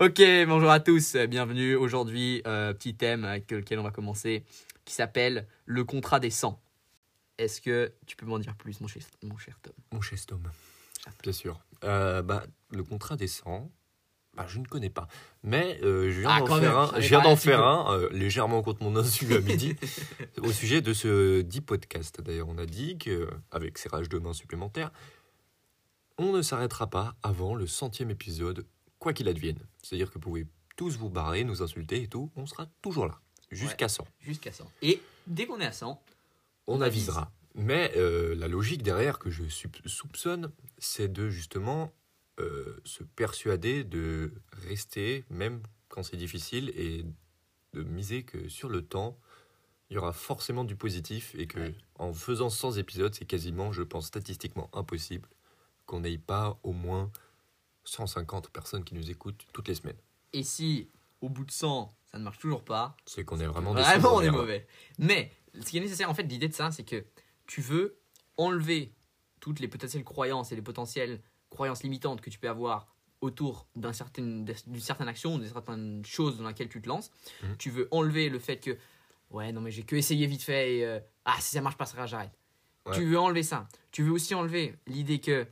Ok, bonjour à tous, bienvenue aujourd'hui. euh, petit thème avec lequel on va commencer qui s'appelle le contrat des 100. Est-ce que tu peux m'en dire plus, mon cher, mon cher Tom? Mon chestome. Bien sûr. Euh, bah, le contrat des 100, bah, je ne connais pas. Mais euh, je viens Ah, d'en faire même, un, je viens d'en faire un euh, légèrement contre mon insu à midi au sujet de ce dit podcast. D'ailleurs, on a dit qu'avec ces rages de main supplémentaires, on ne s'arrêtera pas avant le centième épisode, quoi qu'il advienne. C'est-à-dire que vous pouvez tous vous barrer, nous insulter et tout, on sera toujours là, jusqu'à 100. Jusqu'à 100. Et dès qu'on est à 100, on On avise. avisera. Mais euh, la logique derrière que je soupçonne, c'est de justement euh, se persuader de rester, même quand c'est difficile, et de miser que sur le temps, il y aura forcément du positif et que Ouais. en faisant 100 épisodes, c'est quasiment, je pense, statistiquement impossible qu'on n'ait pas au moins 150 personnes qui nous écoutent toutes les semaines. et si au bout de 100, ça ne marche toujours pas, C'est qu'on est vraiment des Vraiment, on est mauvais. Mais ce qui est nécessaire, en fait, l'idée de ça, c'est que tu veux enlever toutes les potentielles croyances et les potentielles croyances limitantes que tu peux avoir autour d'un certain, d'une certaine action, d'une certaine chose dans laquelle tu te lances. Mhm. Tu veux enlever le fait que, ouais, non, mais j'ai que essayé vite fait et, euh, ah, si ça marche pas, ça j'arrête. Ouais. Tu veux enlever ça. Tu veux aussi enlever l'idée que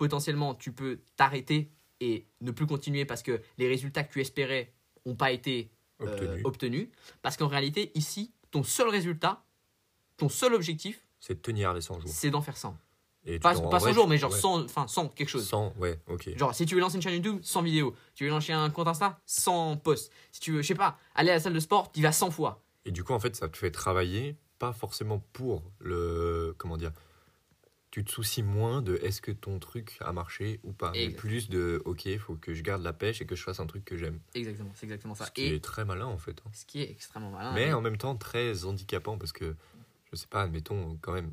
potentiellement tu peux t'arrêter et ne plus continuer parce que les résultats que tu espérais n'ont pas été euh, Obtenu. obtenu. Parce qu'en réalité, ici, ton seul résultat, ton seul objectif, C'est de tenir les 100 jours. c'est d'en faire 100. Et Pas, t'en- pas en 100 vrai, jours, mais genre ouais. 100, enfin 100 quelque chose. 100, ouais, ok. Genre, si tu veux lancer une chaîne YouTube, 100 vidéos. Tu veux lancer un compte Insta, 100 posts. Si tu veux, je sais pas, aller à la salle de sport, tu y vas 100 fois. Et du coup, en fait, ça te fait travailler, pas forcément pour le. Comment dire Tu te soucies moins de est-ce que ton truc a marché ou pas. Mais plus de ok, il faut que je garde la pêche et que je fasse un truc que j'aime. Exactement, c'est exactement ça. Ce qui Et est très malin, en fait. hein. ce qui est extrêmement malin. Mais et- en même temps, très handicapant parce que, je sais pas, admettons, quand même,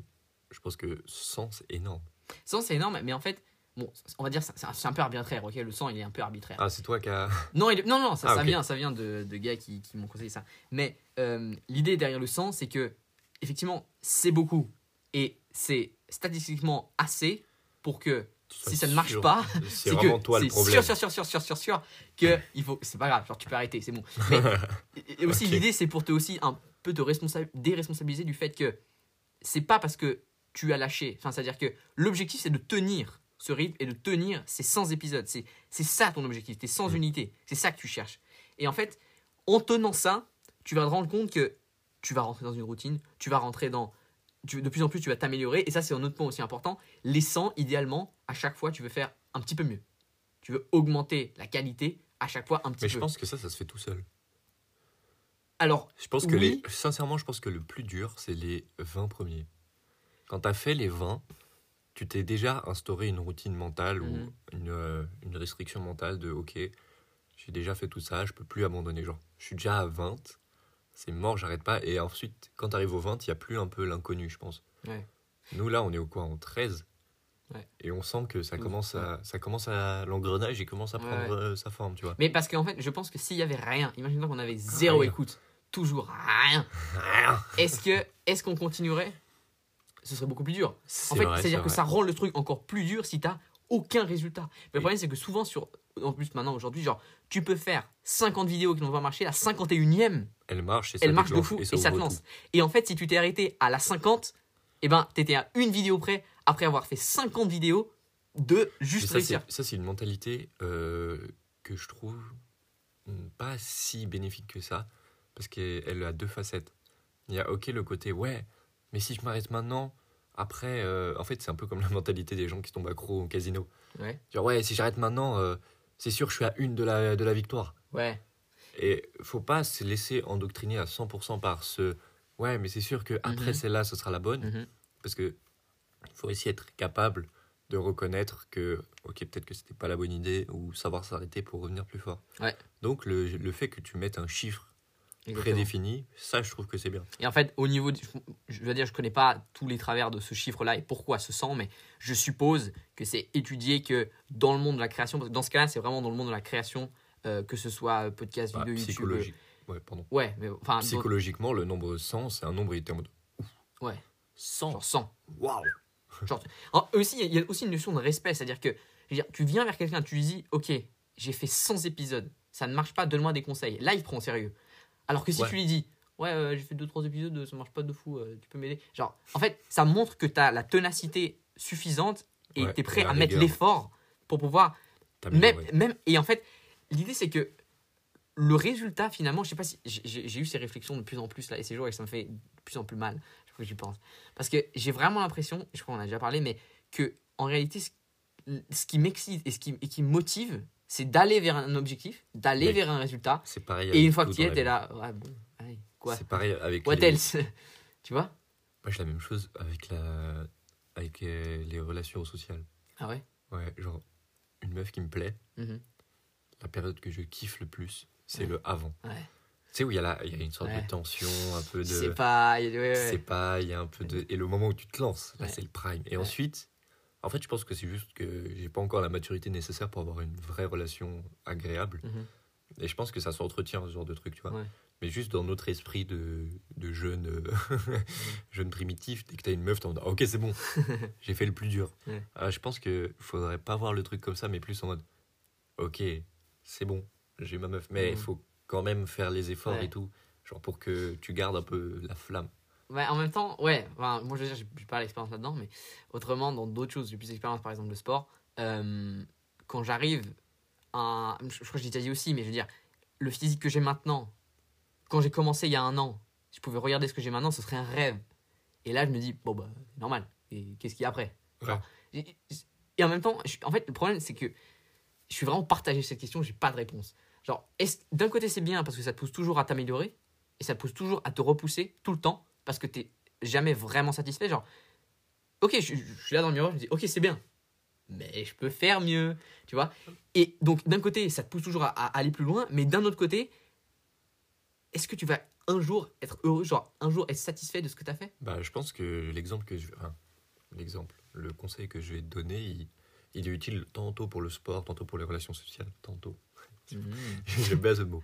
je pense que 100, c'est énorme. 100, c'est énorme, mais en fait, bon, on va dire, c'est un, peu arbitraire, ok? Le 100, il est un peu arbitraire. Ah, c'est toi qui as. Non, il- non, non, ça, Ah, ça vient, ça vient de, de gars qui, qui m'ont conseillé ça. Mais euh, l'idée derrière le 100, c'est que, effectivement, c'est beaucoup. Et c'est statistiquement assez pour que, si ça ne marche sûr. pas, C'est que toi le problème. sûr, sûr, sûr, sûr, sûr, sûr, sûr, que il faut. C'est pas grave, genre tu peux arrêter, c'est bon. Mais et aussi, l'idée, c'est pour te aussi un peu te responsa- déresponsabiliser du fait que c'est pas parce que tu as lâché. Enfin, c'est-à-dire que l'objectif, c'est de tenir ce rythme et de tenir ces 100 épisodes. C'est c'est ça ton objectif, tes 100 Mm. unités. C'est ça que tu cherches. Et en fait, en tenant ça, tu vas te rendre compte que tu vas rentrer dans une routine, tu vas rentrer dans. Tu- de plus en plus, tu vas t'améliorer. Et ça, c'est un autre point aussi important. Les 100, idéalement, à chaque fois, tu veux faire un petit peu mieux. Tu veux augmenter la qualité à chaque fois un petit Mais peu. je pense que ça, ça se fait tout seul. Alors, Je pense que Oui. les. Sincèrement, je pense que le plus dur, c'est les 20 premiers. Quand tu as fait les 20, tu t'es déjà instauré une routine mentale Mhm. ou une, euh, une restriction mentale de OK, j'ai déjà fait tout ça, je peux plus abandonner. Genre, je suis déjà à 20, c'est mort, j'arrête pas. Et ensuite, quand tu arrives au 20, il n'y a plus un peu l'inconnu, je pense. Ouais. Nous, là, on est au quoi En 13 Ouais. Et on sent que ça commence à, ça commence à l'engrenage, il commence à Ouais. prendre euh, sa forme, tu vois. mais parce qu'en fait, je pense que s'il y avait rien, imaginons qu'on avait zéro Rien. écoute, toujours rien, est-ce que est-ce qu'on continuerait? Ce serait beaucoup plus dur. En fait, c'est-à-dire c'est que vrai. ça rend le truc encore plus dur si t'as aucun résultat. Mais le Et- problème, c'est que souvent, sur, en plus maintenant, aujourd'hui, genre, tu peux faire 50 vidéos qui n'ont pas marché, la 51e, Elle marche et ça elle marche de fou et, et ça te lance. tout. Et en fait, si tu t'es arrêté à la 50, eh ben, t'étais à une vidéo près après avoir fait 50 vidéos de juste ça, réussir. ça, c'est une mentalité euh, que je trouve pas si bénéfique que ça, parce qu'elle a deux facettes. Il y a, ok, le côté, ouais, mais si je m'arrête maintenant, après, euh, en fait, c'est un peu comme la mentalité des gens qui tombent accro au casino. Ouais. Genre, ouais, si j'arrête maintenant, euh, c'est sûr, je suis à une de la, de la victoire. Ouais. Et faut pas se laisser endoctriner à 100% par ce, ouais, mais c'est sûr que après Mhm. celle-là, ce sera la bonne. Mhm. Parce que faut aussi être capable de reconnaître que, ok, peut-être que c'était pas la bonne idée ou savoir s'arrêter pour revenir plus fort. Ouais. Donc le, le fait que tu mettes un chiffre Exactement. prédéfini, ça je trouve que c'est bien. Et en fait, au niveau, je veux dire, je connais pas tous les travers de ce chiffre-là et pourquoi ce 100, mais je suppose que c'est étudié que dans le monde de la création, parce que dans ce cas-là, c'est vraiment dans le monde de la création, euh, que ce soit podcast, Bah, vidéo, YouTube. psychologique. Ouais, pardon. euh, Ouais, mais enfin, Psychologiquement, le nombre 100, c'est un nombre il était en mode ouais, 100. genre 100. Waouh aussi, il y a aussi une notion de respect, c'est-à-dire que je veux dire, tu viens vers quelqu'un, tu lui dis, ok, j'ai fait 100 épisodes, ça ne marche pas, donne-moi des conseils. Là, il prend au sérieux. Alors que si Ouais. tu lui dis, ouais, euh, j'ai fait 2-3 épisodes, ça marche pas de fou, euh, tu peux m'aider. Genre, en fait, ça montre que tu as la ténacité suffisante et Ouais, tu es prêt à mettre l'effort pour pouvoir même, même, et en fait, l'idée c'est que le résultat finalement, je sais pas si j'ai- eu ces réflexions de plus en plus là et ces jours et ça me fait de plus en plus mal chaque fois que j'y pense. Parce que j'ai vraiment l'impression, je crois qu'on a déjà parlé, mais que en réalité, ce, ce qui m'excite et ce qui, et qui me motive, c'est d'aller vers un objectif, d'aller Oui. vers un résultat. C'est pareil. Et une fois que tu y es, t'es là, ouais, bon, allez, quoi? C'est pareil avec What les... else? Tu vois? Moi, j'ai la même chose avec, la... avec euh, les relations sociales. Ah ouais? Ouais, genre, une meuf qui me plaît, Mhm. la période que je kiffe le plus, c'est Ouais. le avant. Ouais. Tu sais, où il y, a la- y a une sorte Ouais. de tension, un peu de. C'est pas. C'est pas, il y a un peu de. Et le moment où tu te lances, là, c'est le prime. Et ensuite, en fait, je pense que c'est juste que j'ai pas encore la maturité nécessaire pour avoir une vraie relation agréable. Mhm. Et je pense que ça s'entretient, ce genre de truc, tu vois. Ouais. Mais juste dans notre esprit de, de jeune, euh, jeune primitif, dès que t'as une meuf, t'es en mode Ah, ok, c'est bon, j'ai fait le plus dur. Ouais. Ah, je pense que faudrait pas voir le truc comme ça, mais plus en mode ok, c'est bon, j'ai ma meuf. Mais il Mhm. faut quand même faire les efforts Ouais. et tout, genre pour que tu gardes un peu la flamme. Ouais, en même temps, ouais, enfin, moi je veux dire, j'ai pas l'expérience là-dedans, mais autrement, dans d'autres choses, j'ai plus d'expérience, par exemple le sport. euh, quand j'arrive à. Je, je crois que je l'ai déjà dit aussi, mais je veux dire, le physique que j'ai maintenant, quand j'ai commencé il y a un an, si je pouvais regarder ce que j'ai maintenant, ce serait un rêve. Et là, je me dis, bon, bah, c'est normal. Et qu'est-ce qu'il y a après? Et, et en même temps, je- en fait, le problème, c'est que je suis vraiment partagé sur cette question, j'ai pas de réponse. Genre, d'un côté, c'est bien parce que ça te pousse toujours à t'améliorer, et ça te pousse toujours à te repousser tout le temps, parce que t'es jamais vraiment satisfait. Genre, ok, je, je suis là dans le miroir, je me dis, ok, c'est bien, mais je peux faire mieux, tu vois. Et donc, d'un côté, ça te pousse toujours à, à aller plus loin, mais d'un autre côté, est-ce que tu vas un jour être heureux, genre un jour être satisfait de ce que tu as fait? Bah, je pense que l'exemple que je enfin, l'exemple, le conseil que je vais te donner, il, il est utile tantôt pour le sport, tantôt pour les relations sociales, tantôt. J'aime bien ce mot.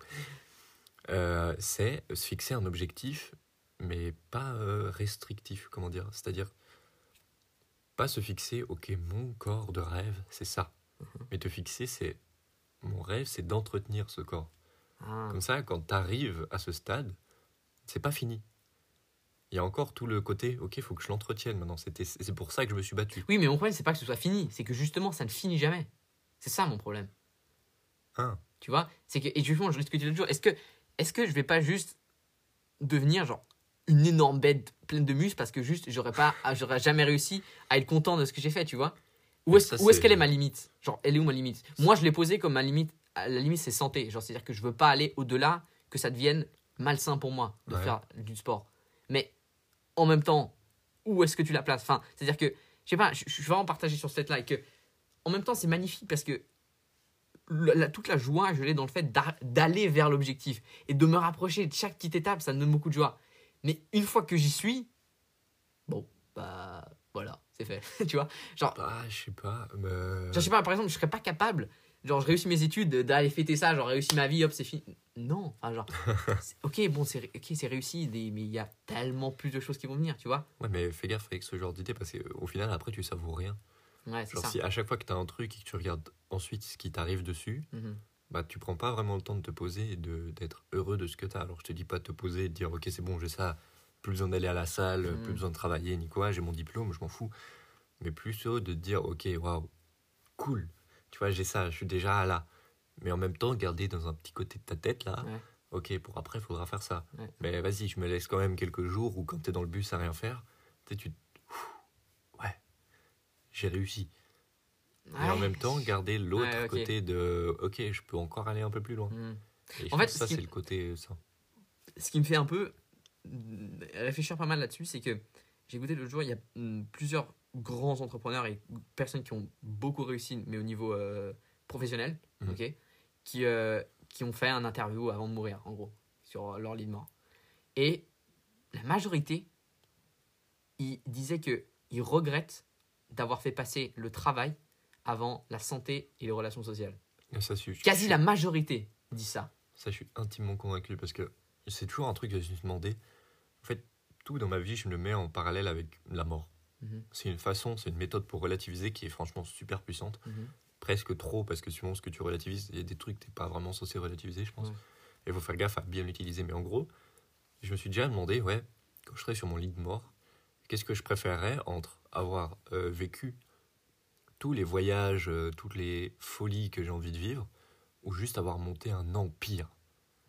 Euh, c'est se fixer un objectif, mais pas euh, restrictif, comment dire. C'est-à-dire, pas se fixer, ok, mon corps de rêve, c'est ça. Mais te fixer, c'est mon rêve, c'est d'entretenir ce corps. Ah. Comme ça, quand tu arrives à ce stade, c'est pas fini. Il y a encore tout le côté, ok, il faut que je l'entretienne maintenant. C'est pour ça que je me suis battu. Oui, mais mon problème, c'est pas que ce soit fini, c'est que justement, ça ne finit jamais. C'est ça mon problème. Hein Tu vois? C'est que, et justement, je discutais l'autre jour, est-ce que, est-ce que je vais pas juste devenir genre une énorme bête pleine de muscles parce que juste j'aurais pas, ah, j'aurais jamais réussi à être content de ce que j'ai fait, tu vois Où est-ce c'est- qu'elle est ma limite? Genre, elle est où ma limite? Moi, je l'ai posée comme ma limite, à la limite, c'est santé. Genre, c'est-à-dire que je veux pas aller au-delà, que ça devienne malsain pour moi de Ouais. faire du sport. Mais en même temps, où est-ce que tu la places? Enfin, c'est-à-dire que, je sais pas, je suis vraiment partagé sur cette là et que, en même temps, c'est magnifique parce que la- la- toute la joie, je l'ai dans le fait d'a- d'aller vers l'objectif et de me rapprocher de chaque petite étape, ça me donne beaucoup de joie. Mais une fois que j'y suis, bon, bah voilà, c'est fait. tu vois Genre, Bah, je sais pas. mais- genre, je sais pas, par exemple, je serais pas capable, genre, je réussis mes études, d'aller fêter ça, genre, réussi ma vie, hop, c'est fini. Non, enfin, genre, ok, bon, c'est ré- ok, c'est réussi, mais il y a tellement plus de choses qui vont venir, tu vois Ouais, mais fais gaffe avec ce genre d'idée parce qu'au final, après, tu savoures rien. Ouais, c'est Genre, ça. si à chaque fois que tu as un truc et que tu regardes ensuite ce qui t'arrive dessus, Mhm. Bah, tu prends pas vraiment le temps de te poser et d'être heureux de ce que tu as. Alors, je te dis pas de te poser et de dire, ok, c'est bon, j'ai ça, plus besoin d'aller à la salle, Mhm. plus besoin de travailler, ni quoi, j'ai mon diplôme, je m'en fous. Mais plutôt de te dire, ok, waouh, cool, tu vois, j'ai ça, je suis déjà là. Mais en même temps, garder dans un petit côté de ta tête, là, Ouais. ok, pour après, il faudra faire ça. Ouais. Mais vas-y, je me laisse quand même quelques jours où quand tu es dans le bus à rien faire, tu sais, tu ouais, j'ai réussi. Et en même temps, garder l'autre Ouais, côté de ok, je peux encore aller un peu plus loin. Et je En fait, ça, qui- c'est le côté euh, ça. ce qui me fait un peu mm, réfléchir pas mal là-dessus, c'est que j'ai écouté l'autre jour, il y a mm, plusieurs grands entrepreneurs et personnes qui ont beaucoup réussi, mais au niveau euh, professionnel, Mhm. ok, qui, euh, qui ont fait un interview avant de mourir, en gros, sur leur lit de mort. Et la majorité, ils disaient que ils regrettent d'avoir fait passer le travail avant la santé et les relations sociales. Et ça, je Quasi la majorité dit ça. ça, je suis intimement convaincu parce que c'est toujours un truc que je me suis demandé. En fait, tout dans ma vie, je me le mets en parallèle avec la mort. Mhm. C'est une façon, c'est une méthode pour relativiser qui est franchement super puissante. Mhm. presque trop parce que suivant ce que tu relativises, il y a des trucs que tu n'es pas vraiment censé relativiser, je pense. Ouais. Et il faut faire gaffe à bien l'utiliser. Mais en gros, je me suis déjà demandé, ouais, quand je serais sur mon lit de mort, qu'est-ce que je préférerais entre avoir euh, vécu tous les voyages, euh, toutes les folies que j'ai envie de vivre, ou juste avoir monté un empire.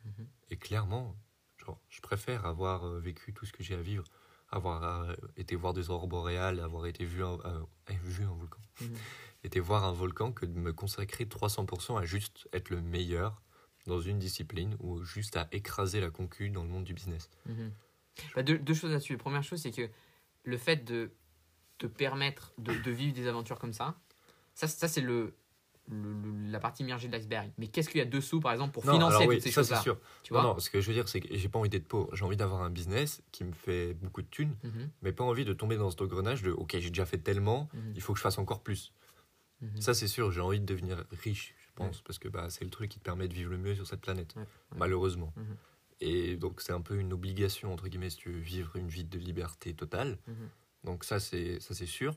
Mhm. Et clairement, genre, je préfère avoir euh, vécu tout ce que j'ai à vivre, avoir euh, été voir des aurores boréales, avoir été vu un, eh, vu un volcan, Mhm. été voir un volcan que de me consacrer 300% à juste être le meilleur dans une discipline ou juste à écraser la concu dans le monde du business. Mhm. Bah, deux, deux choses là-dessus. La première chose, c'est que le fait de te permettre de, de vivre des aventures comme ça, ça, ça c'est le, le- le- la partie immergée de l'iceberg. Mais qu'est-ce qu'il y a dessous, par exemple, pour Non, financer alors oui, toutes ces ça c'est choses-là sûr. Tu Non, vois non, ce que je veux dire, c'est que j'ai pas envie d'être pauvre. J'ai envie d'avoir un business qui me fait beaucoup de thunes, Mhm, mais pas envie de tomber dans cet engrenage de OK, j'ai déjà fait tellement, mhm, il faut que je fasse encore plus. mhm. Ça, c'est sûr, j'ai envie de devenir riche, je pense, parce que bah, c'est le truc qui te permet de vivre le mieux sur cette planète, malheureusement. Et donc, c'est un peu une obligation, entre guillemets, si tu veux vivre une vie de liberté totale. Donc, ça, c'est ça, c'est sûr.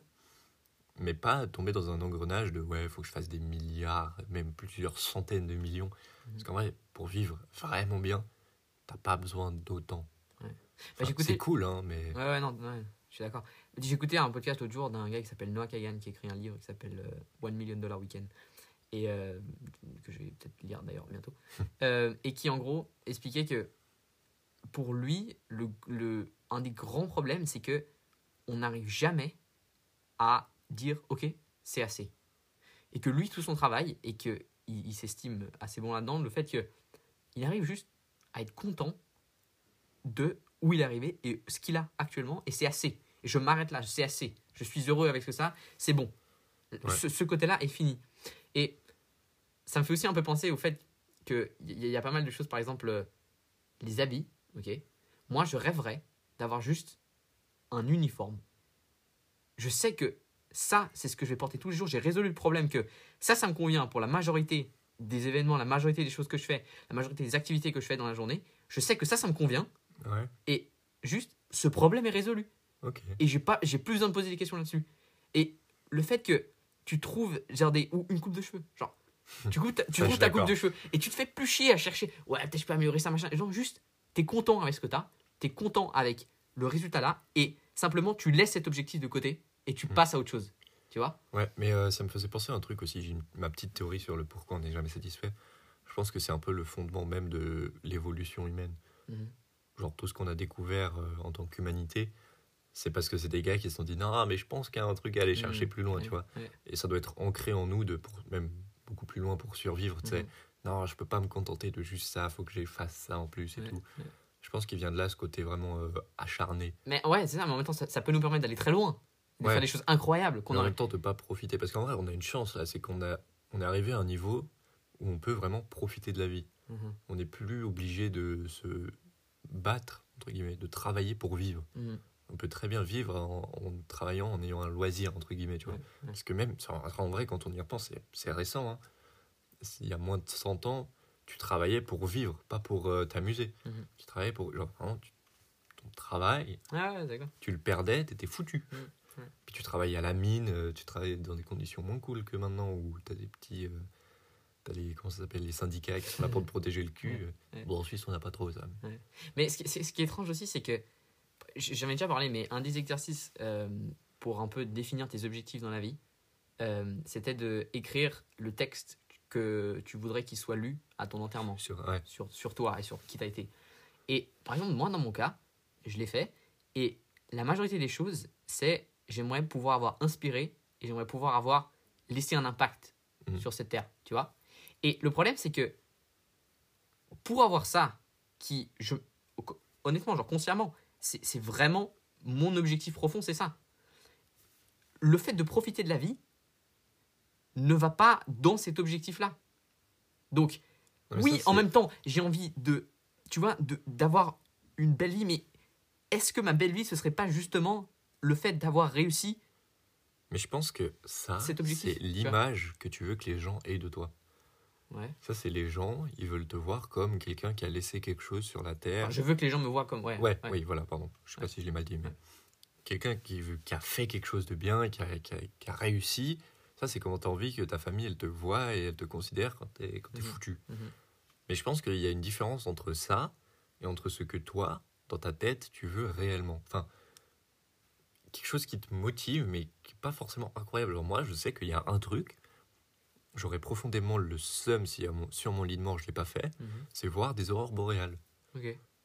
Mais pas tomber dans un engrenage de ouais, il faut que je fasse des milliards, même plusieurs centaines de millions. Mhm. Parce qu'en vrai, pour vivre vraiment bien, t'as pas besoin d'autant. Ouais. Bah, Enfin, c'est cool, hein, mais. Ouais, ouais, non, ouais, je suis d'accord. J'ai écouté un podcast l'autre jour d'un gars qui s'appelle Noah Kagan qui écrit un livre qui s'appelle euh, One Million Dollar Weekend. Et euh, que je vais peut-être lire d'ailleurs bientôt. Euh, et qui en gros expliquait que pour lui, le, le, un des grands problèmes, c'est que on n'arrive jamais à dire ok, c'est assez. Et que lui, tout son travail, et que il, s'estime assez bon là-dedans, le fait que il arrive juste à être content de où il est arrivé et ce qu'il a actuellement, et c'est assez. Et je m'arrête là, c'est assez. Je suis heureux avec ce que ça, c'est bon. Ouais. Ce, ce côté-là est fini. Et ça me fait aussi un peu penser au fait qu'il y, y a pas mal de choses, par exemple, euh, les habits, ok Moi, je rêverais d'avoir juste un uniforme. Je sais que ça, c'est ce que je vais porter tous les jours. J'ai résolu le problème que ça, ça me convient pour la majorité des événements, la majorité des choses que je fais, la majorité des activités que je fais dans la journée. Je sais que ça, ça me convient. Ouais, Et juste, ce problème est résolu. Et j'ai pas, j'ai plus besoin de poser des questions là-dessus. Et le fait que tu trouves genre des, ou une coupe de cheveux, genre, tu, coupes ta- tu Ça, ta coupe de cheveux et tu te fais plus chier à chercher, ouais, peut-être je peux améliorer ça, machin. Genre, juste, t'es content avec ce que t'as, t'es content avec le résultat là, et simplement tu laisses cet objectif de côté et tu Mhm. passes à autre chose. Tu vois? Ouais, mais euh, ça me faisait penser à un truc aussi. J'ai ma petite théorie sur le pourquoi on n'est jamais satisfait. Je pense que c'est un peu le fondement même de l'évolution humaine. Mhm. Genre tout ce qu'on a découvert euh, en tant qu'humanité, c'est parce que c'est des gars qui se sont dit non, mais je pense qu'il y a un truc à aller chercher Mhm. plus loin, tu vois. Et ça doit être ancré en nous de pour, même beaucoup plus loin pour survivre. Tu sais, Mhm. non, je peux pas me contenter de juste ça. Faut que je fasse ça en plus et tout. Je pense qu'il vient de là ce côté vraiment euh, acharné. Mais ouais, c'est ça, mais en même temps, ça, ça peut nous permettre d'aller très loin, de Ouais. faire des choses incroyables qu'on en aurait. même temps de pas profiter parce qu'en vrai on a une chance là c'est qu'on a on est arrivé à un niveau où on peut vraiment profiter de la vie Mhm. on n'est plus obligé de se battre entre guillemets de travailler pour vivre Mhm. on peut très bien vivre en, en travaillant en ayant un loisir entre guillemets tu vois Ouais, ouais. parce que même en vrai quand on y repense c'est- c'est récent hein. il y a moins de 100 ans tu travaillais pour vivre pas pour euh, t'amuser Mhm. tu travaillais pour genre vraiment, tu- ton travail Ah tu le perdais, t'étais foutu. Ouais. Puis tu travaillais à la mine, euh, tu travaillais dans des conditions moins cool que maintenant où t'as des petits. euh, t'as les. Comment ça s'appelle Les syndicats qui sont là pour te protéger le cul. Ouais. Bon, en Suisse, on n'a pas trop ça. Mais ce qui, c'est- ce qui est étrange aussi, c'est que j'en ai déjà parlé, mais un des exercices euh, pour un peu définir tes objectifs dans la vie, euh, c'était de écrire le texte que tu voudrais qu'il soit lu à ton enterrement, Sur, ouais. sur, sur toi et sur qui t'as été. Et par exemple, moi, dans mon cas, je l'ai fait, et la majorité des choses, c'est j'aimerais pouvoir avoir inspiré et j'aimerais pouvoir avoir laissé un impact Mhm. sur cette terre, tu vois. Et le problème, c'est que pour avoir ça, qui, je, honnêtement, genre consciemment, c'est vraiment mon objectif profond, c'est ça. Le fait de profiter de la vie ne va pas dans cet objectif-là. Donc, oui, ça, en même temps, j'ai envie de, tu vois, d'avoir une belle vie, mais est-ce que ma belle vie, ce serait pas justement le fait d'avoir réussi Mais je pense que ça, c'est l'image que tu veux que les gens aient de toi. Ouais. Ça, c'est les gens, ils veulent te voir comme quelqu'un qui a laissé quelque chose sur la terre. Je veux que les gens me voient comme. Ouais, Ouais, oui, voilà, pardon. Je sais pas si je l'ai mal dit, mais quelqu'un qui, veut- qui a fait quelque chose de bien, qui a, qui a- qui a réussi, Ça, c'est comment tu as envie que ta famille, elle te voit et elle te considère quand tu es, Mhm. foutu. Mhm. Mais je pense qu'il y a une différence entre ça et entre ce que toi, dans ta tête, tu veux réellement. Enfin, quelque chose qui te motive, mais qui n'est pas forcément incroyable. Alors moi, je sais qu'il y a un truc, j'aurais profondément le seum si mon- sur mon lit de mort je ne l'ai pas fait, Mhm. c'est voir des aurores boréales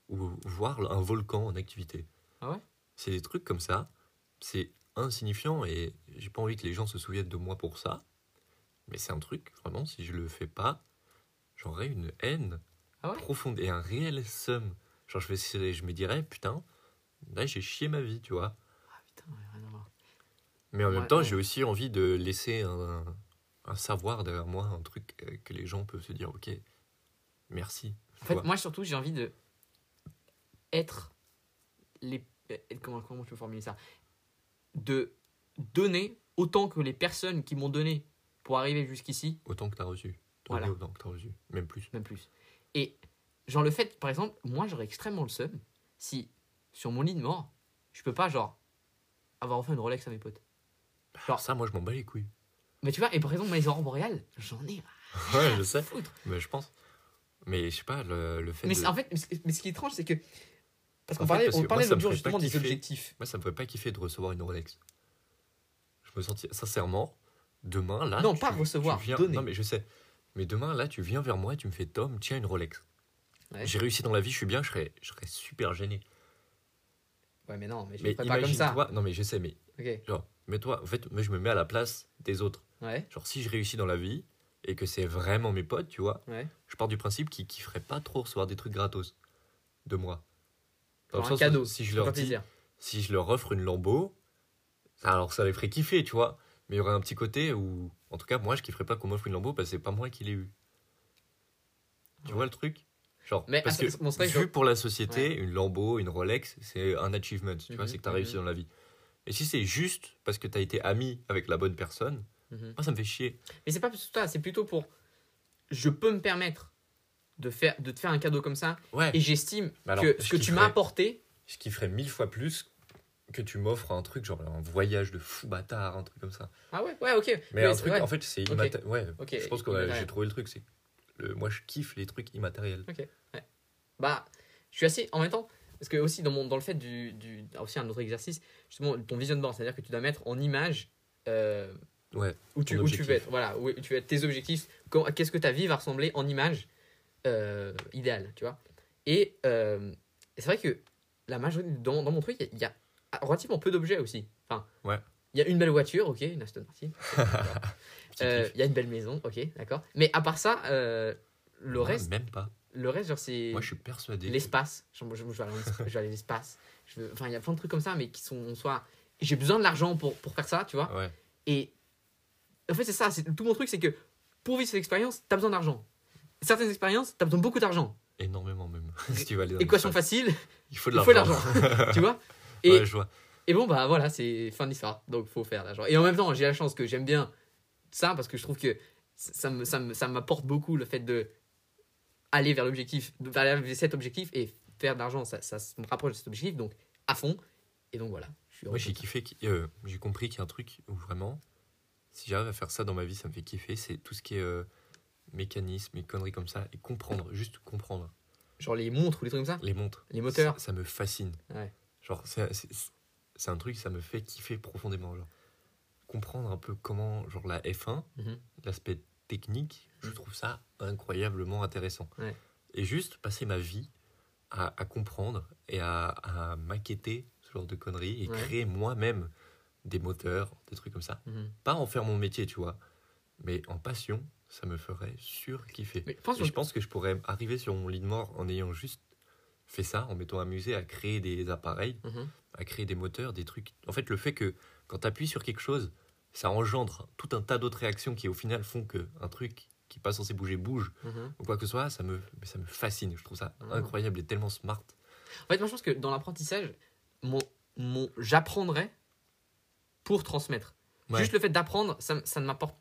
ou voir un volcan en activité. Ah ouais? C'est des trucs comme ça, c'est insignifiant et j'ai pas envie que les gens se souviennent de moi pour ça. Mais c'est un truc, vraiment, si je le fais pas, j'aurais une haine Ah ouais? profonde et un réel seum. Genre, je, vais, je me dirais, putain, là j'ai chié ma vie, tu vois. Putain, ouais, rien à voir. Mais en Ouais, même temps, ouais. j'ai aussi envie de laisser un, un savoir derrière moi, un truc euh, que les gens peuvent se dire, ok, merci. En fait, moi surtout, j'ai envie de être les. euh, Comment, comment je peux formuler ça? De donner autant que les personnes qui m'ont donné pour arriver jusqu'ici, Autant que t'as reçu. Tant Voilà. autant que t'as reçu. Même plus. même plus. Et genre le fait, par exemple, moi j'aurais extrêmement le seum si sur mon lit de mort, je peux pas genre avoir offert une Rolex à mes potes. Alors ça, moi, je m'en bats les couilles. Mais tu vois, et par exemple, moi, les aurores boréales, j'en ai Ouais, je sais. Mais je pense. Mais je sais pas, le, le fait Mais de... en fait, mais ce qui est étrange, c'est que. Parce qu'on fait, parlait, on parlait l'autre jour justement des objectifs. Moi, ça me ferait pas kiffer de recevoir une Rolex. Je me sentirais sincèrement, demain, là. Non, tu- pas recevoir, viens- donner. Non, mais je sais. Mais demain, là, tu viens vers moi et tu me fais Tom, tiens une Rolex. Ouais. J'ai réussi dans la vie, je suis bien, je serais, je serais super gêné. Ouais, mais non, mais je Mais le ferais pas comme ça. imagine-toi, non, mais je sais, mais genre, mets-toi, en fait, moi, je me mets à la place des autres. ouais, Genre, si je réussis dans la vie et que c'est vraiment mes potes, tu vois, ouais. je pars du principe qu'ils kifferaient pas trop recevoir des trucs gratos de moi. Dans le un cadeau. Si je leur dis, si je leur offre une Lambo, alors ça les ferait kiffer, tu vois. Mais il y aurait un petit côté où, en tout cas, moi, je kifferais pas qu'on m'offre une Lambo parce que c'est pas moi qui l'ai eu. Tu Ouais. vois le truc? Genre, Mais parce que vu pour la société, une Lambo, une Rolex, c'est un achievement, tu vois, Mhm, c'est que tu as mhm. réussi dans la vie. Et si c'est juste parce que tu as été ami avec la bonne personne, Mhm. moi ça me fait chier. Mais c'est pas pour ça, c'est plutôt pour. Je peux me permettre de, faire, de te faire un cadeau comme ça. Ouais, Et j'estime que ce que tu m'as apporté. je kifferais mille fois plus que tu m'offres un truc, genre un voyage de fou bâtard, un truc comme ça. Ah ouais, ouais, ok. Mais un truc, en fait, c'est Ok. immatériel. Ouais, je pense que j'ai trouvé le truc. C'est le... Moi, je kiffe les trucs immatériels. Bah, je suis assez. En même temps, parce que aussi dans, mon, dans le fait du, du. Aussi un autre exercice, justement, ton vision board, c'est-à-dire que tu dois mettre en image. euh, Ouais, où tu, où tu veux être. Voilà, où tu veux être tes objectifs. Qu'est-ce que ta vie va ressembler en image euh, idéale, tu vois. Et euh, c'est vrai que la majorité, dans, dans mon truc, il y, a relativement peu d'objets aussi. Enfin, Ouais. Il y a une belle voiture, ok, une Aston Martin. Euh. Il y a une belle maison, ok, d'accord. Mais à part ça, euh, le reste, Même pas. le reste, genre, c'est Moi, je suis persuadé. l'espace. Je, je- je vais aller en esp- je vais aller à l'espace. Enfin, il y a plein de trucs comme ça, mais qui sont soit. J'ai besoin de l'argent pour, pour faire ça, tu vois. Ouais. Et en fait, c'est ça. c'est- Tout mon truc, c'est que pour vivre cette expérience, t'as besoin d'argent. Certaines expériences, t'as besoin de beaucoup d'argent. Énormément même. si tu vas aller dans Équation facile, Il faut de il faut l'argent. l'argent. tu vois et, Ouais, je vois. Et bon, bah voilà, c'est fin de l'histoire. Donc, faut faire de l'argent. Et en même temps, j'ai la chance que j'aime bien ça parce que je trouve que ça me- ça me- ça m'apporte beaucoup le fait de aller vers l'objectif, vers cet objectif et faire de l'argent. Ça, ça me rapproche de cet objectif, donc à fond. Et donc voilà. Je suis Moi, j'ai kiffé. euh, j'ai compris qu'il y a un truc où vraiment, si j'arrive à faire ça dans ma vie, ça me fait kiffer. C'est tout ce qui est euh, mécanisme et conneries comme ça. Et comprendre, juste comprendre. Genre les montres ou les trucs comme ça? Les montres. Les moteurs? Ça, ça me fascine. Ouais. Genre, c'est, c'est, un truc, ça me fait kiffer profondément. Genre. Comprendre un peu comment, genre la F1, Mhm. l'aspect technique, je Mhm. trouve ça incroyablement intéressant. Ouais. Et juste passer ma vie à, à comprendre et à, à maqueter ce genre de conneries et Ouais. créer moi-même des moteurs, des trucs comme ça. Mhm. Pas en faire mon métier, tu vois, mais en passion, ça me ferait surkiffer. Mais pense Et je pense que je pourrais arriver sur mon lit de mort en ayant juste fait ça, en m'étant amusé à créer des appareils, Mhm. à créer des moteurs, des trucs. En fait, le fait que quand tu appuies sur quelque chose, ça engendre tout un tas d'autres réactions qui, au final, font que un truc qui n'est pas censé bouger bouge Mhm. ou quoi que ce soit, ça me, ça me fascine. Je trouve ça Ah. incroyable et tellement smart. En fait, moi, je pense que dans l'apprentissage, mon, mon, j'apprendrai pour transmettre. Ouais. Juste le fait d'apprendre, ça, ça ne m'apporte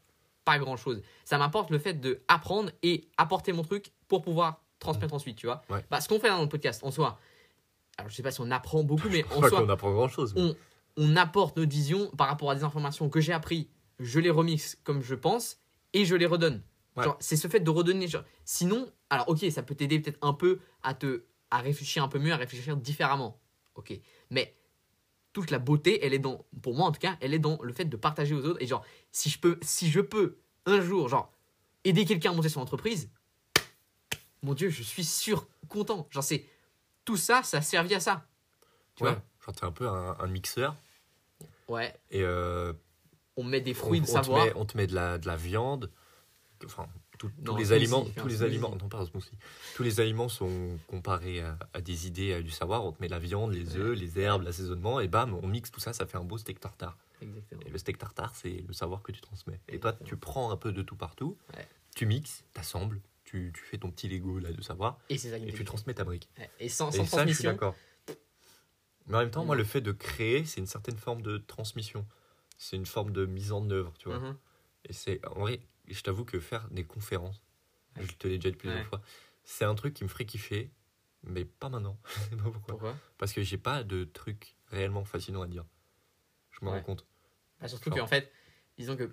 pas grand chose. Ça m'apporte le fait de apprendre et apporter mon truc pour pouvoir transmettre ensuite, tu vois. Ouais. Bah, ce qu'on fait dans notre podcast, en soi, alors je sais pas si on apprend beaucoup, mais en soi, qu'on apprend grand chose. on, on apporte notre vision par rapport à des informations que j'ai appris je les remixe comme je pense et je les redonne. Ouais. C'est ce fait de redonner. genre, sinon, alors ok, ça peut t'aider peut-être un peu à te à réfléchir un peu mieux, à réfléchir différemment. Ok, mais toute la beauté, elle est dans, pour moi en tout cas, elle est dans le fait de partager aux autres. Et genre, si je peux, si je peux un jour, genre, aider quelqu'un à monter son entreprise, mon Dieu, je suis sûr, content. Genre, c'est tout ça, ça a servi à ça. Tu ouais. vois Genre, t'es un peu un, un mixeur. Ouais, Et euh, on met des on, fruits de on te savoir. met, on te met de la, de la viande. Enfin, tout- Non, tous les aliments, tous les aliments, non pas un smoothie. Tous les aliments sont comparés à, à des idées, à du savoir. On te met la viande, les œufs, les herbes, l'assaisonnement, et bam, on mixe tout ça, ça fait un beau steak tartare. Exactement. Et le steak tartare, c'est le savoir que tu transmets. Et toi, tu prends un peu de tout partout, Ouais. tu mixes, t'assembles, tu, tu fais ton petit Lego là de savoir, Et ça et tu transmets ta brique. Et sans, Et sans ça, je suis transmission. d'accord. Mais en même temps, moi, Non. le fait de créer, c'est une certaine forme de transmission. C'est une forme de mise en œuvre, tu vois. Mhm. Et c'est, en vrai, je t'avoue que faire des conférences, Ouais. je te l'ai déjà dit plusieurs Ouais. fois, c'est un truc qui me ferait kiffer, mais pas maintenant. je sais pas pourquoi. Pourquoi? Parce que j'ai pas de truc réellement fascinant à dire. Je me Ouais. rends compte. Bah, Surtout qu'en fait, disons que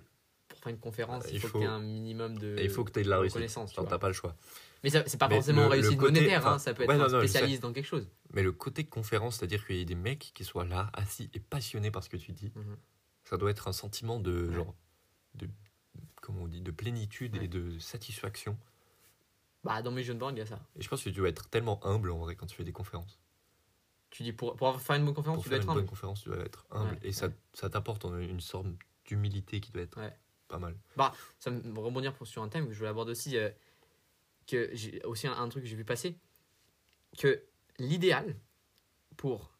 pour faire une conférence, il Il faut, faut- que tu aies un minimum de, Et il faut que tu aies de la réussite. reconnaissance. tu Genre, vois. t'as pas le choix. Mais c'est pas Mais forcément le- le réussite côté- monétaire, hein, enfin, ça peut être ouais, un non, spécialiste dans quelque chose. Mais le côté conférence, c'est-à-dire qu'il y ait des mecs qui soient là, assis et passionnés par ce que tu dis, Mhm. ça doit être un sentiment de Ouais. genre de comment on dit de plénitude Ouais. et de satisfaction. Bah, dans mes jeunes bornes, il y a ça. Et je pense que tu dois être tellement humble en vrai quand tu fais des conférences. Tu dis, pour, pour faire une bonne conférence, Pour tu dois faire être une humble. bonne conférence, tu dois être humble et ça, ça t'apporte une sorte d'humilité qui doit être. Pas mal. Ça me rebondir pour, sur un thème que je voulais aborder aussi, euh, que j'ai aussi un, un truc que j'ai vu passer, que l'idéal pour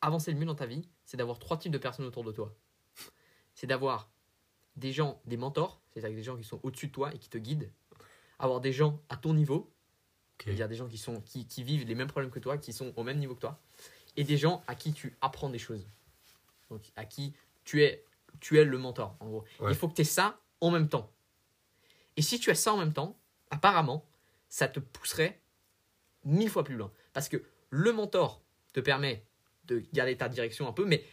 avancer le mieux dans ta vie, c'est d'avoir trois types de personnes autour de toi. C'est d'avoir des gens, des mentors, c'est-à-dire des gens qui sont au-dessus de toi et qui te guident, avoir des gens à ton niveau, c'est-à-dire des gens qui, sont, qui, qui vivent les mêmes problèmes que toi, qui sont au même niveau que toi, et des gens à qui tu apprends des choses. Donc, à qui tu es, tu es le mentor, en gros. Ouais. Il faut que tu aies ça en même temps. Et si tu as ça en même temps, apparemment, ça te pousserait mille fois plus loin. Parce que le mentor te permet de garder ta direction un peu, mais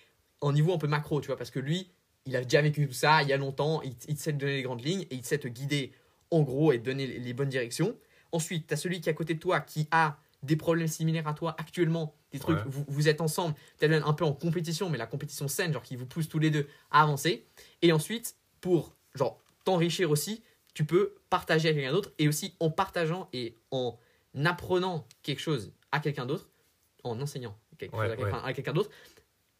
en niveau un peu macro, tu vois, parce que lui, il a déjà vécu tout ça il y a longtemps, il, il sait te donner les grandes lignes et il sait te guider en gros et te donner les, les bonnes directions. Ensuite, tu as celui qui est à côté de toi qui a des problèmes similaires à toi actuellement, des trucs, Ouais. vous, vous êtes ensemble, peut-être même un peu en compétition, mais la compétition saine, genre qui vous pousse tous les deux à avancer. Et ensuite, pour genre t'enrichir aussi, tu peux partager avec quelqu'un d'autre et aussi en partageant et en apprenant quelque chose à quelqu'un d'autre, en enseignant quelque Ouais, chose à quelqu'un ouais. à quelqu'un d'autre,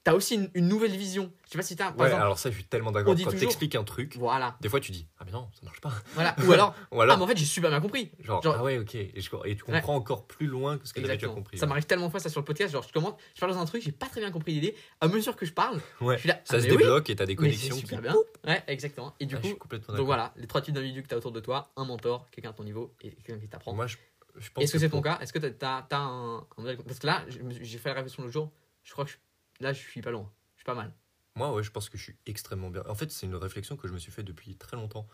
tu as aussi une, une nouvelle vision. Je sais pas si tu as, par Ouais, exemple, alors ça, je suis tellement d'accord. Quand t'expliques un truc, voilà, des fois tu dis Ah, mais non, ça marche pas. voilà. Ou alors, Ou alors, ah, mais en fait, j'ai super bien compris. genre, genre- Ah ouais, ok. Et, je- et tu comprends encore plus loin que ce que t'avais déjà compris. Ça m'arrive tellement de fois ça sur le podcast, genre je commence, je parle dans un truc, j'ai pas très bien compris l'idée. À mesure que je parle, Ouais. je suis là, Ça ah, se mais oui, débloque et t'as des connexions qui. super bien. Ouais, exactement. Et du Ah, je coup, suis complètement donc voilà, les trois types d'individus que tu as autour de toi, un mentor, quelqu'un à ton niveau et quelqu'un qui t'apprend. Moi, je, je pense Est-ce que c'est ton cas? Est-ce que tu as, un, modèle- Parce que là, j'ai fait la réflexion l'autre jour, je crois que je- là, je suis pas loin. Je suis pas mal. Moi, ouais, je pense que je suis extrêmement bien. En fait, c'est une réflexion que je me suis fait depuis très longtemps.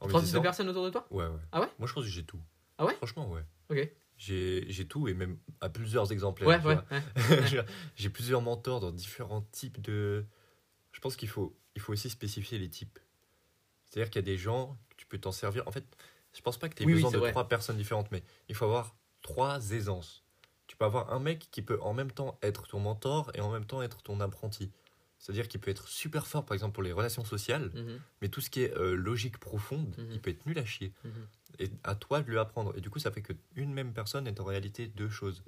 En Trois types de personnes autour de toi? Ouais, ouais. Ah ouais? Moi, je pense que j'ai tout. Ah ouais? Franchement, ouais. Ok. J'ai tout et même à plusieurs exemplaires. Ouais, tu ouais, j'ai plusieurs mentors dans différents types de. Je pense qu'il faut, il faut aussi spécifier les types. C'est-à-dire qu'il y a des gens que tu peux t'en servir. En fait, je pense pas que tu aies Oui, besoin de vrai. trois personnes différentes, mais il faut avoir trois aisances. Tu peux avoir un mec qui peut en même temps être ton mentor et en même temps être ton apprenti. C'est-à-dire qu'il peut être super fort, par exemple, pour les relations sociales, Mhm, mais tout ce qui est euh, logique profonde, Mhm. il peut être nul à chier. mhm. Et à toi de lui apprendre. Et du coup, ça fait qu'une même personne est en réalité deux choses.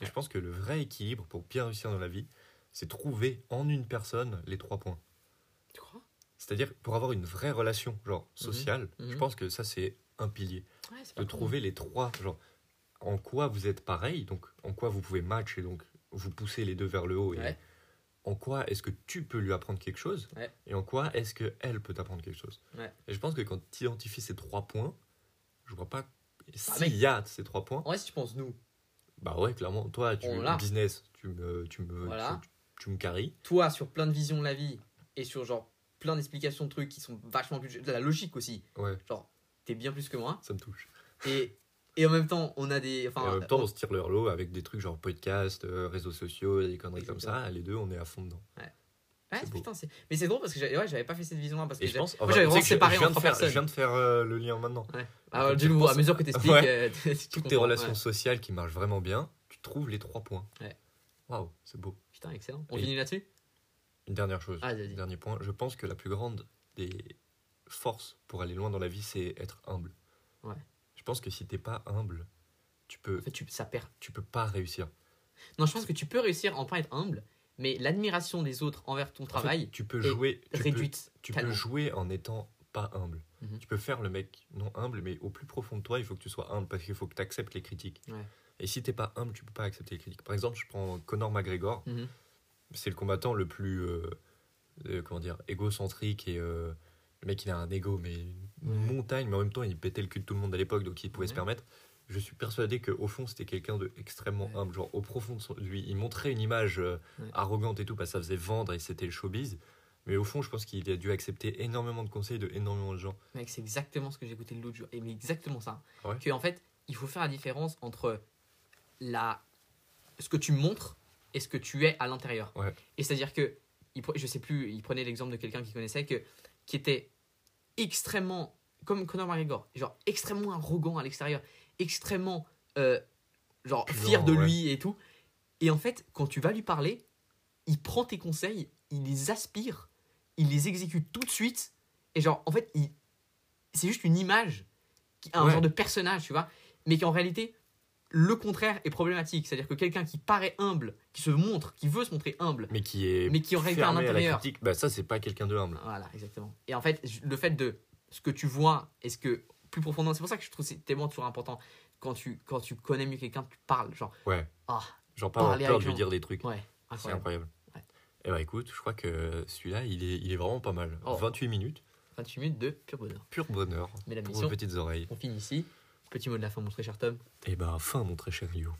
Et je pense que le vrai équilibre pour bien réussir dans la vie, c'est trouver en une personne les trois points. Tu crois? C'est-à-dire, pour avoir une vraie relation, genre sociale, je pense que ça, c'est un pilier. Ouais, De trouver les trois, genre, en quoi vous êtes pareil, donc en quoi vous pouvez match et donc vous pousser les deux vers le haut. Et Ouais. en quoi est-ce que tu peux lui apprendre quelque chose Ouais. et en quoi est-ce qu'elle peut t'apprendre quelque chose. Ouais. Et je pense que quand tu identifies ces trois points, je vois pas. S'il Ah, mec. y a ces trois points, En vrai, si tu penses nous, bah ouais, clairement, toi, tu On business, tu me, tu me, Voilà. tu, tu me caries. toi, sur plein de visions de la vie et sur genre plein d'explications de trucs qui sont vachement plus. de la logique aussi. Ouais, Genre, t'es bien plus que moi. ça me touche. Et, et en même temps, on a des. Enfin, et en même temps, on- se tire le lot avec des trucs genre podcast, euh, réseaux sociaux, des conneries comme ça. Les deux, on est à fond dedans. Ouais, C'est beau. putain, c'est- mais c'est drôle parce que j'avais ouais, pas fait cette vision-là. Parce que je j'avais sais vraiment je- séparé je je personnes. viens de faire euh, le lien maintenant. Alors, tu du coup, à mesure que t'expliques, Ouais. euh, tu Toutes tes relations ouais. sociales qui marchent vraiment bien, tu trouves les trois points. Ouais. Waouh, c'est beau. Putain, excellent. On Et- finit là-dessus? Une dernière chose, Ah, vas-y. dernier point. Je pense que la plus grande des forces pour aller loin dans la vie, c'est être humble. Ouais. Je pense que si t'es pas humble, tu peux, En fait, tu, ça perd. tu peux pas réussir. Non, je pense que tu peux réussir en pas être humble, mais l'admiration des autres envers ton En fait, travail tu peux est jouer, tu peux, réduite. tu peux jouer en étant pas humble. Mhm. Tu peux faire le mec non humble, mais au plus profond de toi, il faut que tu sois humble parce qu'il faut que tu acceptes les critiques. Ouais. Et si t'es pas humble, tu peux pas accepter les critiques. Par exemple, je prends Conor McGregor. Mhm. c'est le combattant le plus euh, euh, comment dire égocentrique et euh, le mec il a un ego mais une. Montagne mais en même temps il pétait le cul de tout le monde à l'époque donc il pouvait se permettre je suis persuadé qu'au fond c'était quelqu'un de extrêmement Ouais. humble genre au profond de son- lui il montrait une image euh, Ouais. arrogante et tout parce que ça faisait vendre et c'était le showbiz mais au fond je pense qu'il a dû accepter énormément de conseils de énormément de gens Mec, c'est exactement ce que j'ai écouté l'autre jour. Et mais exactement ça. Que en fait, il faut faire la différence entre la ce que tu montres et ce que tu es à l'intérieur. Et c'est-à-dire que je sais plus, il prenait l'exemple de quelqu'un qu'il connaissait que qui était extrêmement comme Conor McGregor, genre extrêmement arrogant à l'extérieur, extrêmement euh, genre fier de ouais. lui et tout. Et en fait, quand tu vas lui parler, il prend tes conseils, il les aspire, il les exécute tout de suite. Et genre, en fait, il... c'est juste une image, qui- un Ouais. genre de personnage, tu vois. Mais qu'en réalité, le contraire est problématique. C'est-à-dire que quelqu'un qui paraît humble, qui se montre, qui veut se montrer humble, mais qui est Mais qui aurait à fermé à la l'intérieur. critique bah ça c'est pas quelqu'un de humble voilà, exactement. Et en fait, le fait de ce que tu vois et ce que plus profondément, c'est pour ça que je trouve que c'est tellement toujours important quand tu quand tu connais mieux quelqu'un, tu parles, genre ouais ah avoir Parler peur de lui dire des trucs ouais, C'est incroyable. Ouais. Et bah écoute, je crois que celui-là, il est, il est vraiment pas mal. Oh. 28 minutes, 28 minutes de pur bonheur. pur bonheur Mais la pour mission, vos petites oreilles. on finit ici. Petit mot de la fin, mon très cher Tom. Et bah fin, mon très cher Rio.